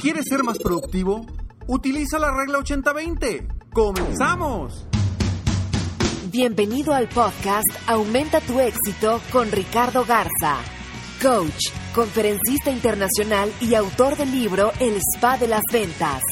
¿Quieres ser más productivo? Utiliza la regla 80-20. ¡Comenzamos! Bienvenido al podcast Aumenta tu éxito con Ricardo Garza, coach, conferencista internacional y autor del libro El Spa de las Ventas.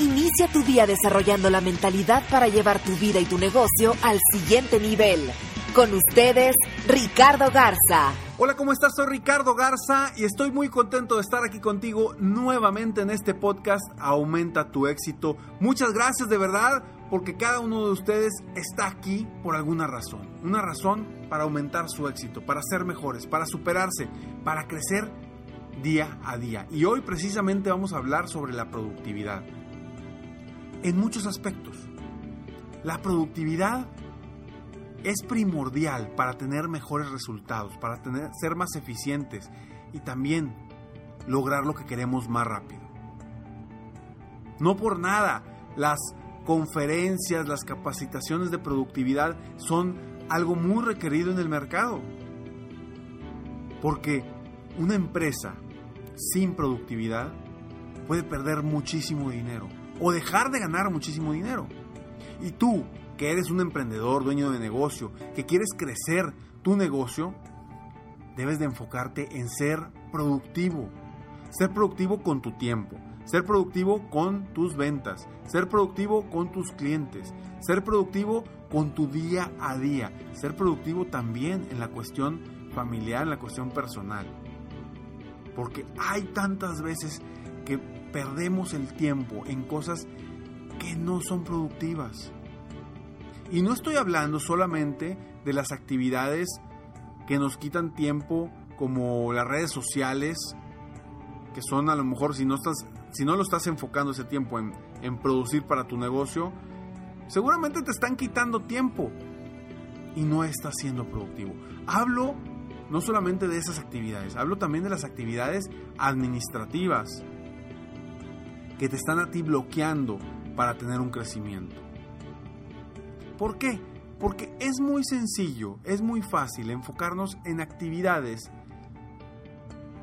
Inicia tu día desarrollando la mentalidad para llevar tu vida y tu negocio al siguiente nivel. Con ustedes, Ricardo Garza. Hola, ¿cómo estás? Soy Ricardo Garza y estoy muy contento de estar aquí contigo nuevamente en este podcast Aumenta tu éxito. Muchas gracias de verdad porque cada uno de ustedes está aquí por alguna razón. Una razón para aumentar su éxito, para ser mejores, para superarse, para crecer día a día. Y hoy precisamente vamos a hablar sobre la productividad. En muchos aspectos. La productividad es primordial para tener mejores resultados, para tener, ser más eficientes y también lograr lo que queremos más rápido. No por nada, las conferencias, las capacitaciones de productividad son algo muy requerido en el mercado. Porque una empresa sin productividad puede perder muchísimo dinero o dejar de ganar muchísimo dinero. Y tú, que eres un emprendedor, dueño de negocio, que quieres crecer tu negocio, debes de enfocarte en ser productivo. Ser productivo con tu tiempo, ser productivo con tus ventas, ser productivo con tus clientes, ser productivo con tu día a día, ser productivo también en la cuestión familiar, en la cuestión personal. Porque hay tantas veces que perdemos el tiempo en cosas que no son productivas. Y no estoy hablando solamente de las actividades que nos quitan tiempo como las redes sociales, que son a lo mejor si no, estás, si no lo estás enfocando ese tiempo en, en producir para tu negocio, seguramente te están quitando tiempo y no estás siendo productivo. Hablo no solamente de esas actividades, hablo también de las actividades administrativas que te están a ti bloqueando para tener un crecimiento. ¿Por qué? Porque es muy sencillo, es muy fácil enfocarnos en actividades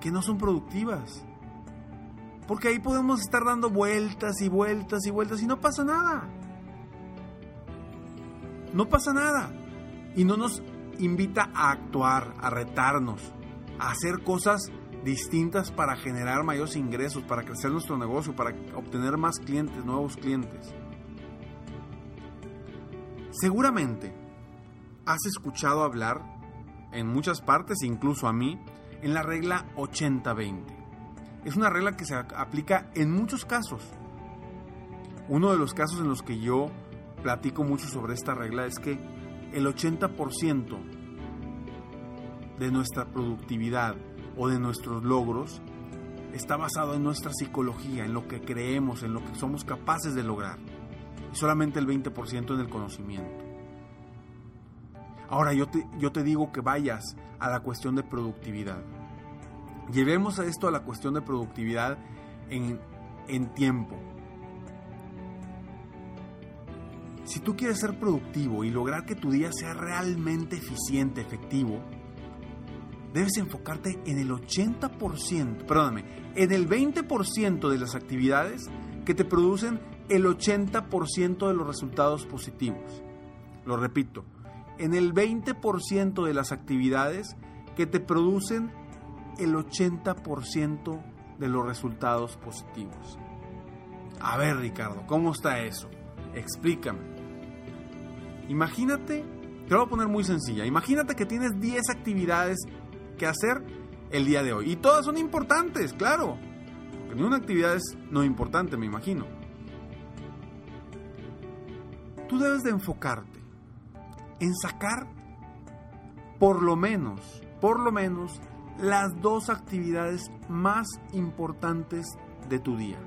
que no son productivas. Porque ahí podemos estar dando vueltas y vueltas y vueltas y no pasa nada. No pasa nada. Y no nos invita a actuar, a retarnos, a hacer cosas distintas para generar mayores ingresos, para crecer nuestro negocio, para obtener más clientes, nuevos clientes. Seguramente has escuchado hablar en muchas partes, incluso a mí, en la regla 80-20. Es una regla que se aplica en muchos casos. Uno de los casos en los que yo platico mucho sobre esta regla es que el 80% de nuestra productividad o de nuestros logros está basado en nuestra psicología, en lo que creemos, en lo que somos capaces de lograr y solamente el 20% en el conocimiento. Ahora yo te, yo te digo que vayas a la cuestión de productividad. Llevemos a esto a la cuestión de productividad en, en tiempo. Si tú quieres ser productivo y lograr que tu día sea realmente eficiente, efectivo, debes enfocarte en el 80%, perdóname, en el 20% de las actividades que te producen el 80% de los resultados positivos. Lo repito, en el 20% de las actividades que te producen el 80% de los resultados positivos. A ver, Ricardo, ¿cómo está eso? Explícame. Imagínate, te lo voy a poner muy sencilla. Imagínate que tienes 10 actividades que hacer el día de hoy. Y todas son importantes, claro. Porque ni una actividad es no importante, me imagino. Debes de enfocarte en sacar por lo menos, por lo menos, las dos actividades más importantes de tu día.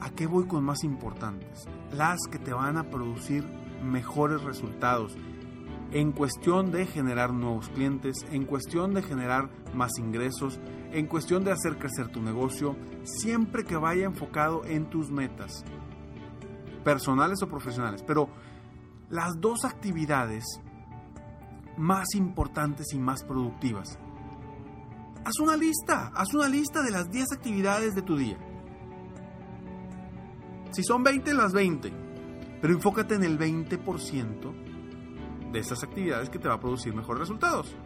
¿A qué voy con más importantes? Las que te van a producir mejores resultados en cuestión de generar nuevos clientes, en cuestión de generar más ingresos, en cuestión de hacer crecer tu negocio, siempre que vaya enfocado en tus metas, personales o profesionales. Pero las dos actividades más importantes y más productivas. Haz una lista, haz una lista de las 10 actividades de tu día. Si son 20, las 20. Pero enfócate en el 20% de esas actividades que te va a producir mejores resultados.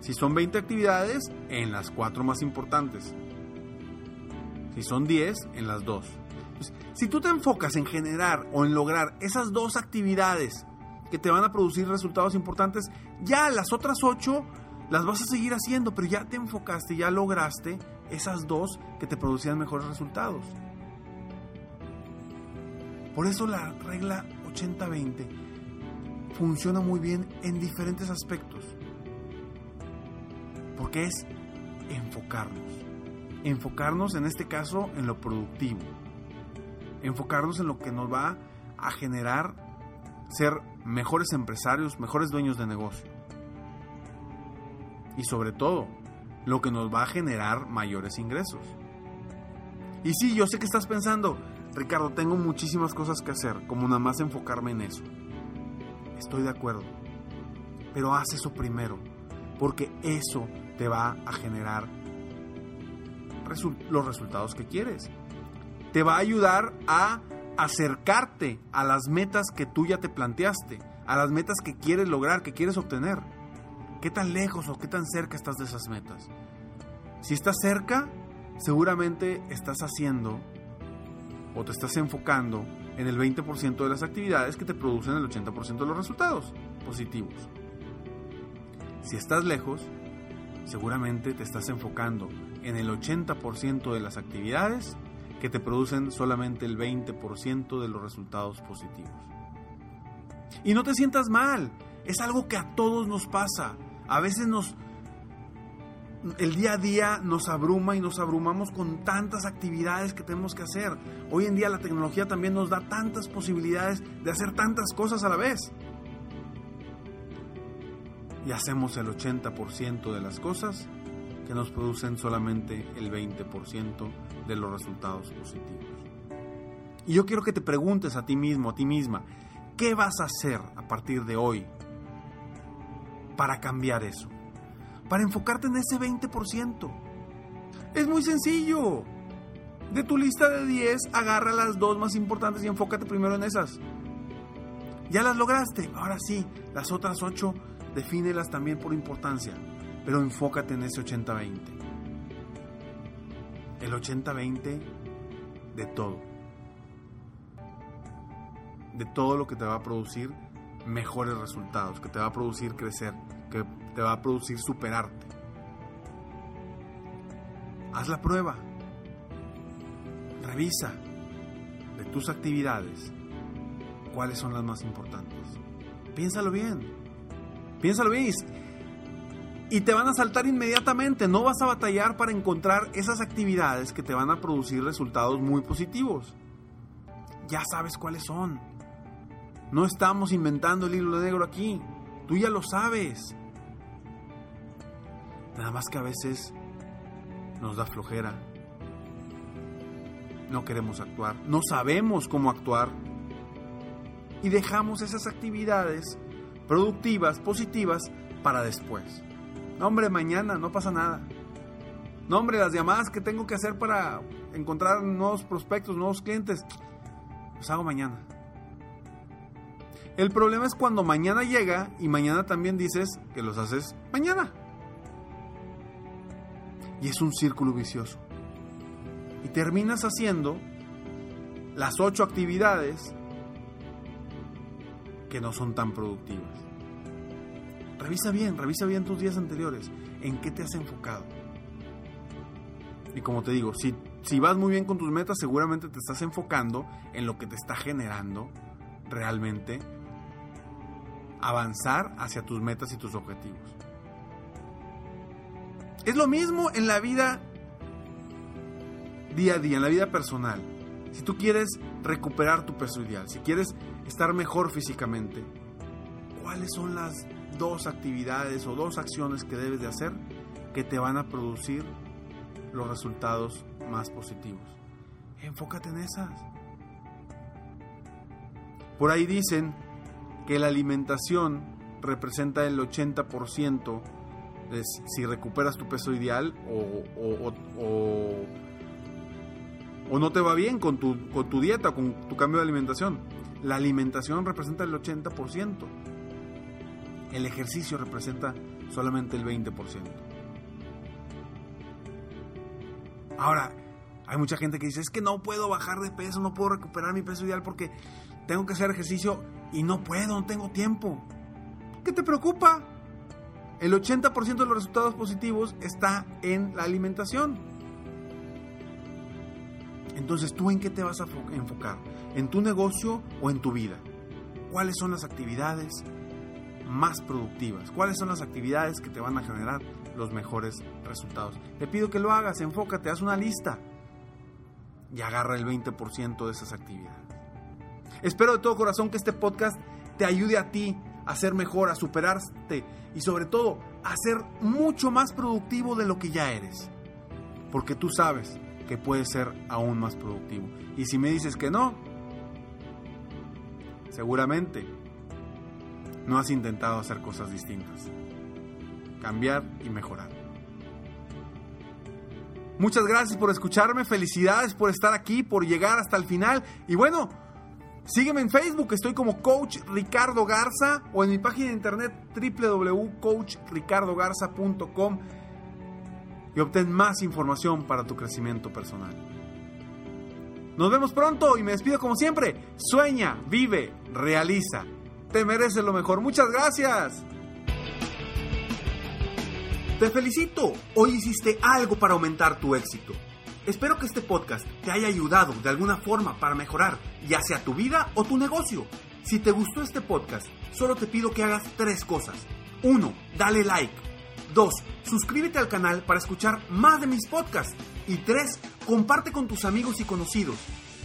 Si son 20 actividades, en las 4 más importantes. Si son 10, en las 2. Si tú te enfocas en generar o en lograr esas dos actividades que te van a producir resultados importantes, ya las otras 8 las vas a seguir haciendo, pero ya te enfocaste, ya lograste esas dos que te producían mejores resultados. Por eso la regla 80-20 funciona muy bien en diferentes aspectos. Porque es enfocarnos. Enfocarnos en este caso en lo productivo. Enfocarnos en lo que nos va a generar ser mejores empresarios, mejores dueños de negocio. Y sobre todo, lo que nos va a generar mayores ingresos. Y sí, yo sé que estás pensando, Ricardo, tengo muchísimas cosas que hacer, como nada más enfocarme en eso. Estoy de acuerdo. Pero haz eso primero, porque eso te va a generar los resultados que quieres. Te va a ayudar a acercarte a las metas que tú ya te planteaste, a las metas que quieres lograr, que quieres obtener. ¿Qué tan lejos o qué tan cerca estás de esas metas? Si estás cerca, seguramente estás haciendo o te estás enfocando en el 20% de las actividades que te producen el 80% de los resultados positivos. Si estás lejos, seguramente te estás enfocando en el 80% de las actividades que te producen solamente el 20% de los resultados positivos. Y no te sientas mal, es algo que a todos nos pasa. A veces nos el día a día nos abruma y nos abrumamos con tantas actividades que tenemos que hacer. Hoy en día la tecnología también nos da tantas posibilidades de hacer tantas cosas a la vez. Y hacemos el 80% de las cosas que nos producen solamente el 20% de los resultados positivos. Y yo quiero que te preguntes a ti mismo, a ti misma, ¿qué vas a hacer a partir de hoy para cambiar eso? para enfocarte en ese 20%. Es muy sencillo. De tu lista de 10, agarra las dos más importantes y enfócate primero en esas. Ya las lograste. Ahora sí, las otras 8, defínelas también por importancia. Pero enfócate en ese 80-20. El 80-20 de todo. De todo lo que te va a producir mejores resultados, que te va a producir crecer, que te va a producir superarte. Haz la prueba. Revisa de tus actividades cuáles son las más importantes. Piénsalo bien. Piénsalo bien. Y te van a saltar inmediatamente. No vas a batallar para encontrar esas actividades que te van a producir resultados muy positivos. Ya sabes cuáles son. No estamos inventando el hilo negro aquí. Tú ya lo sabes. Nada más que a veces nos da flojera. No queremos actuar. No sabemos cómo actuar. Y dejamos esas actividades productivas, positivas, para después. No, hombre, mañana, no pasa nada. No, hombre, las llamadas que tengo que hacer para encontrar nuevos prospectos, nuevos clientes, los hago mañana. El problema es cuando mañana llega y mañana también dices que los haces mañana. Y es un círculo vicioso. Y terminas haciendo las ocho actividades que no son tan productivas. Revisa bien, revisa bien tus días anteriores. ¿En qué te has enfocado? Y como te digo, si, si vas muy bien con tus metas, seguramente te estás enfocando en lo que te está generando realmente avanzar hacia tus metas y tus objetivos. Es lo mismo en la vida día a día, en la vida personal. Si tú quieres recuperar tu peso ideal, si quieres estar mejor físicamente, ¿cuáles son las dos actividades o dos acciones que debes de hacer que te van a producir los resultados más positivos? Enfócate en esas. Por ahí dicen que la alimentación representa el 80% de si recuperas tu peso ideal o, o, no te va bien con tu, con tu dieta, con tu cambio de alimentación. La alimentación representa el 80%. El ejercicio representa solamente el 20%. Ahora, hay mucha gente que dice, es que no puedo bajar de peso, no puedo recuperar mi peso ideal porque tengo que hacer ejercicio y no puedo, no tengo tiempo. ¿Qué te preocupa? El 80% de los resultados positivos está en la alimentación. Entonces, ¿tú en qué te vas a enfocar? ¿En tu negocio o en tu vida? ¿Cuáles son las actividades más productivas? ¿Cuáles son las actividades que te van a generar los mejores resultados? Te pido que lo hagas, enfócate, haz una lista y agarra el 20% de esas actividades. Espero de todo corazón que este podcast te ayude a ti a ser mejor, a superarte y sobre todo a ser mucho más productivo de lo que ya eres. Porque tú sabes que puedes ser aún más productivo. Y si me dices que no, seguramente no has intentado hacer cosas distintas. Cambiar y mejorar. Muchas gracias por escucharme, felicidades por estar aquí, por llegar hasta el final. Y bueno, Sígueme en Facebook, estoy como Coach Ricardo Garza o en mi página de internet www.coachricardogarza.com y obtén más información para tu crecimiento personal. Nos vemos pronto y me despido como siempre. Sueña, vive, realiza. Te mereces lo mejor. Muchas gracias. Te felicito. Hoy hiciste algo para aumentar tu éxito. Espero que este podcast te haya ayudado de alguna forma para mejorar, ya sea tu vida o tu negocio. Si te gustó este podcast, solo te pido que hagas tres cosas. 1. Dale like. 2. Suscríbete al canal para escuchar más de mis podcasts. Y 3. Comparte con tus amigos y conocidos.